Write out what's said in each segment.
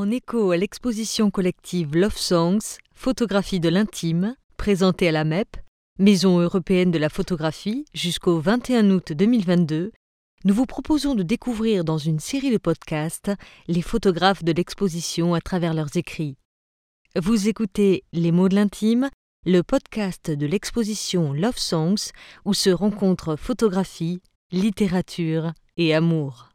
En écho à l'exposition collective Love Songs, photographie de l'intime, présentée à la MEP, Maison européenne de la photographie, jusqu'au 21 août 2022, nous vous proposons de découvrir dans une série de podcasts les photographes de l'exposition à travers leurs écrits. Vous écoutez Les mots de l'intime, le podcast de l'exposition Love Songs où se rencontrent photographie, littérature et amour.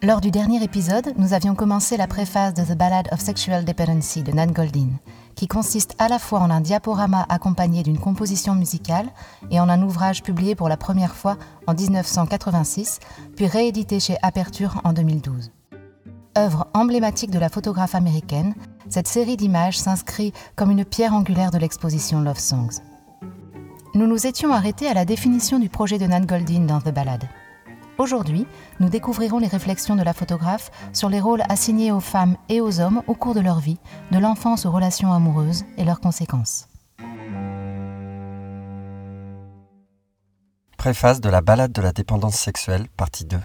Lors du dernier épisode, nous avions commencé la préface de The Ballad of Sexual Dependency de Nan Goldin, qui consiste à la fois en un diaporama accompagné d'une composition musicale et en un ouvrage publié pour la première fois en 1986, puis réédité chez Aperture en 2012. Œuvre emblématique de la photographe américaine, cette série d'images s'inscrit comme une pierre angulaire de l'exposition Love Songs. Nous nous étions arrêtés à la définition du projet de Nan Goldin dans The Ballad. Aujourd'hui, nous découvrirons les réflexions de la photographe sur les rôles assignés aux femmes et aux hommes au cours de leur vie, de l'enfance aux relations amoureuses et leurs conséquences. Préface de la balade de la dépendance sexuelle, partie 2.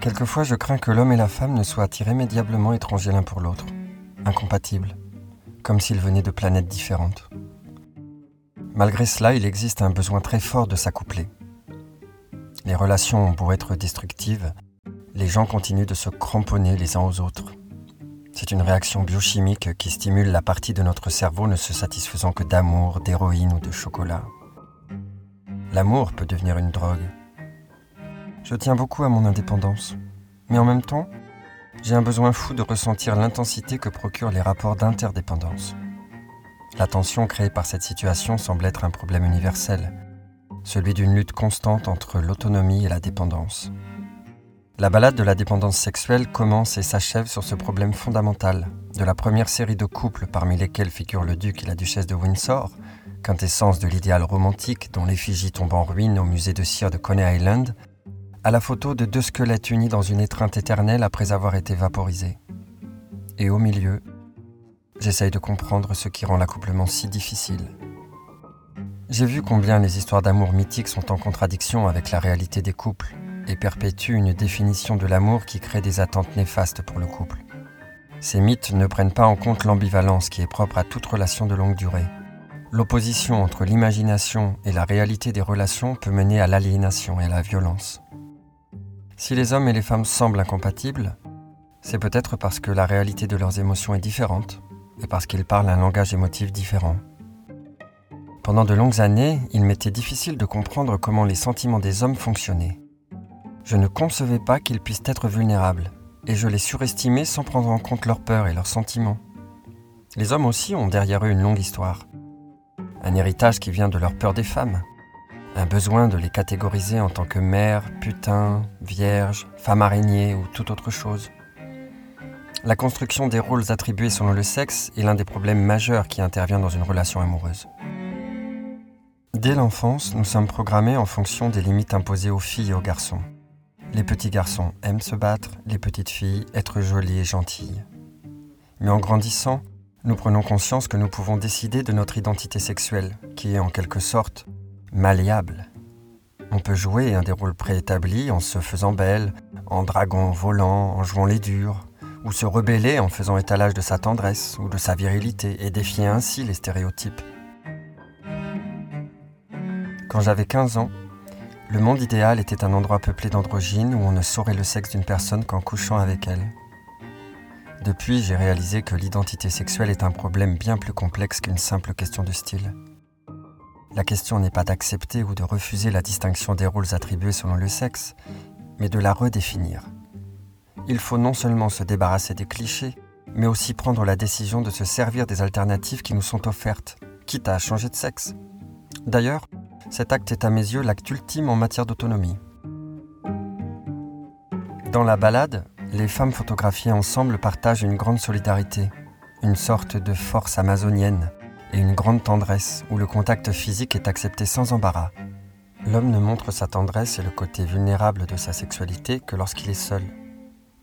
Quelquefois, je crains que l'homme et la femme ne soient irrémédiablement étrangers l'un pour l'autre, incompatibles, comme s'ils venaient de planètes différentes. Malgré cela, il existe un besoin très fort de s'accoupler les relations ont beau être destructives, les gens continuent de se cramponner les uns aux autres. C'est une réaction biochimique qui stimule la partie de notre cerveau ne se satisfaisant que d'amour, d'héroïne ou de chocolat. L'amour peut devenir une drogue. Je tiens beaucoup à mon indépendance, mais en même temps, j'ai un besoin fou de ressentir l'intensité que procurent les rapports d'interdépendance. La tension créée par cette situation semble être un problème universel, celui d'une lutte constante entre l'autonomie et la dépendance. La balade de la dépendance sexuelle commence et s'achève sur ce problème fondamental de la première série de couples parmi lesquels figurent le duc et la duchesse de Windsor, quintessence de l'idéal romantique dont l'effigie tombe en ruine au musée de cire de Coney Island, à la photo de deux squelettes unis dans une étreinte éternelle après avoir été vaporisés. Et au milieu, j'essaye de comprendre ce qui rend l'accouplement si difficile. J'ai vu combien les histoires d'amour mythiques sont en contradiction avec la réalité des couples et perpétuent une définition de l'amour qui crée des attentes néfastes pour le couple. Ces mythes ne prennent pas en compte l'ambivalence qui est propre à toute relation de longue durée. L'opposition entre l'imagination et la réalité des relations peut mener à l'aliénation et à la violence. Si les hommes et les femmes semblent incompatibles, c'est peut-être parce que la réalité de leurs émotions est différente et parce qu'ils parlent un langage émotif différent. Pendant de longues années, il m'était difficile de comprendre comment les sentiments des hommes fonctionnaient. Je ne concevais pas qu'ils puissent être vulnérables, et je les surestimais sans prendre en compte leurs peurs et leurs sentiments. Les hommes aussi ont derrière eux une longue histoire. Un héritage qui vient de leur peur des femmes. Un besoin de les catégoriser en tant que mère, putain, vierge, femme araignée ou toute autre chose. La construction des rôles attribués selon le sexe est l'un des problèmes majeurs qui intervient dans une relation amoureuse. Dès l'enfance, nous sommes programmés en fonction des limites imposées aux filles et aux garçons. Les petits garçons aiment se battre, les petites filles être jolies et gentilles. Mais en grandissant, nous prenons conscience que nous pouvons décider de notre identité sexuelle, qui est en quelque sorte malléable. On peut jouer un des rôles préétablis en se faisant belle, en draguant, volant, en jouant les durs, ou se rebeller en faisant étalage de sa tendresse ou de sa virilité et défier ainsi les stéréotypes. Quand j'avais 15 ans, le monde idéal était un endroit peuplé d'androgynes où on ne saurait le sexe d'une personne qu'en couchant avec elle. Depuis, j'ai réalisé que l'identité sexuelle est un problème bien plus complexe qu'une simple question de style. La question n'est pas d'accepter ou de refuser la distinction des rôles attribués selon le sexe, mais de la redéfinir. Il faut non seulement se débarrasser des clichés, mais aussi prendre la décision de se servir des alternatives qui nous sont offertes, quitte à changer de sexe. D'ailleurs, cet acte est à mes yeux l'acte ultime en matière d'autonomie. Dans la balade, les femmes photographiées ensemble partagent une grande solidarité, une sorte de force amazonienne et une grande tendresse où le contact physique est accepté sans embarras. L'homme ne montre sa tendresse et le côté vulnérable de sa sexualité que lorsqu'il est seul.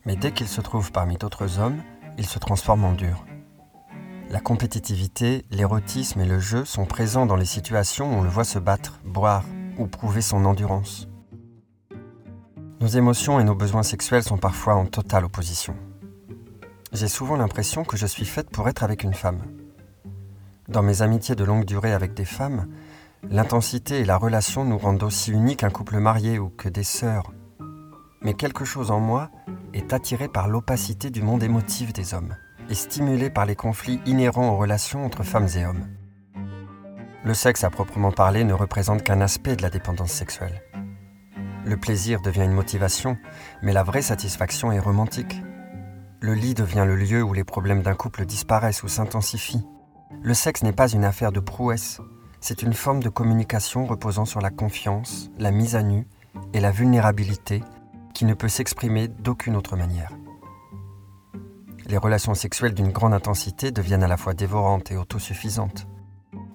Mais dès qu'il se trouve parmi d'autres hommes, il se transforme en dur. La compétitivité, l'érotisme et le jeu sont présents dans les situations où on le voit se battre, boire ou prouver son endurance. Nos émotions et nos besoins sexuels sont parfois en totale opposition. J'ai souvent l'impression que je suis faite pour être avec une femme. Dans mes amitiés de longue durée avec des femmes, l'intensité et la relation nous rendent aussi uniques qu'un couple marié ou que des sœurs. Mais quelque chose en moi est attiré par l'opacité du monde émotif des hommes et stimulé par les conflits inhérents aux relations entre femmes et hommes. Le sexe à proprement parler ne représente qu'un aspect de la dépendance sexuelle. Le plaisir devient une motivation, mais la vraie satisfaction est romantique. Le lit devient le lieu où les problèmes d'un couple disparaissent ou s'intensifient. Le sexe n'est pas une affaire de prouesse, c'est une forme de communication reposant sur la confiance, la mise à nu et la vulnérabilité qui ne peut s'exprimer d'aucune autre manière. Les relations sexuelles d'une grande intensité deviennent à la fois dévorantes et autosuffisantes.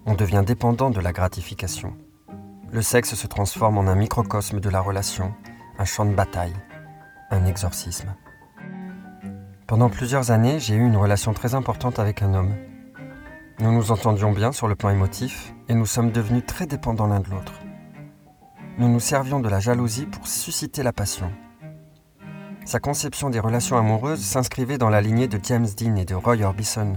On devient dépendant de la gratification le sexe se transforme en un microcosme de la relation, un champ de bataille, un exorcisme. Pendant plusieurs années, j'ai eu une relation très importante avec un homme. Nous nous entendions bien sur le plan émotif et nous sommes devenus très dépendants l'un de l'autre. Nous nous servions de la jalousie pour susciter la passion. Sa conception des relations amoureuses s'inscrivait dans la lignée de James Dean et de Roy Orbison.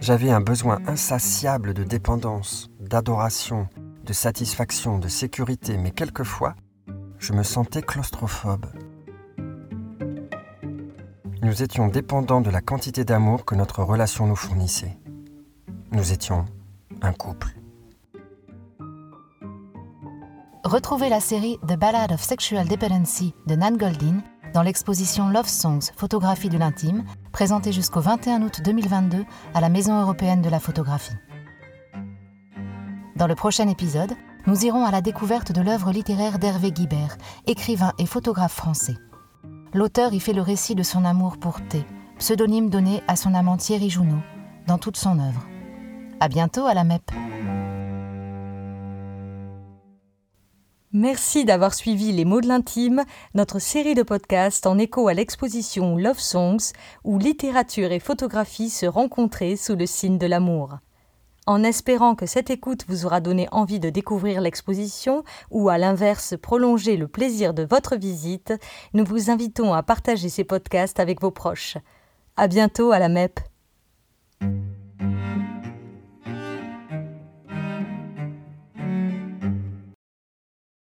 J'avais un besoin insatiable de dépendance, d'adoration, de satisfaction, de sécurité, mais quelquefois, je me sentais claustrophobe. Nous étions dépendants de la quantité d'amour que notre relation nous fournissait. Nous étions un couple. Retrouvez la série The Ballad of Sexual Dependency de Nan Goldin dans l'exposition Love Songs, photographie de l'intime, présentée jusqu'au 21 août 2022 à la Maison européenne de la photographie. Dans le prochain épisode, nous irons à la découverte de l'œuvre littéraire d'Hervé Guibert, écrivain et photographe français. L'auteur y fait le récit de son amour pour Thé, pseudonyme donné à son amant Thierry Jounot, dans toute son œuvre. À bientôt à la MEP. Merci d'avoir suivi Les mots de l'intime, notre série de podcasts en écho à l'exposition Love Songs, où littérature et photographie se rencontraient sous le signe de l'amour. En espérant que cette écoute vous aura donné envie de découvrir l'exposition ou à l'inverse prolonger le plaisir de votre visite, nous vous invitons à partager ces podcasts avec vos proches. À bientôt à la MEP.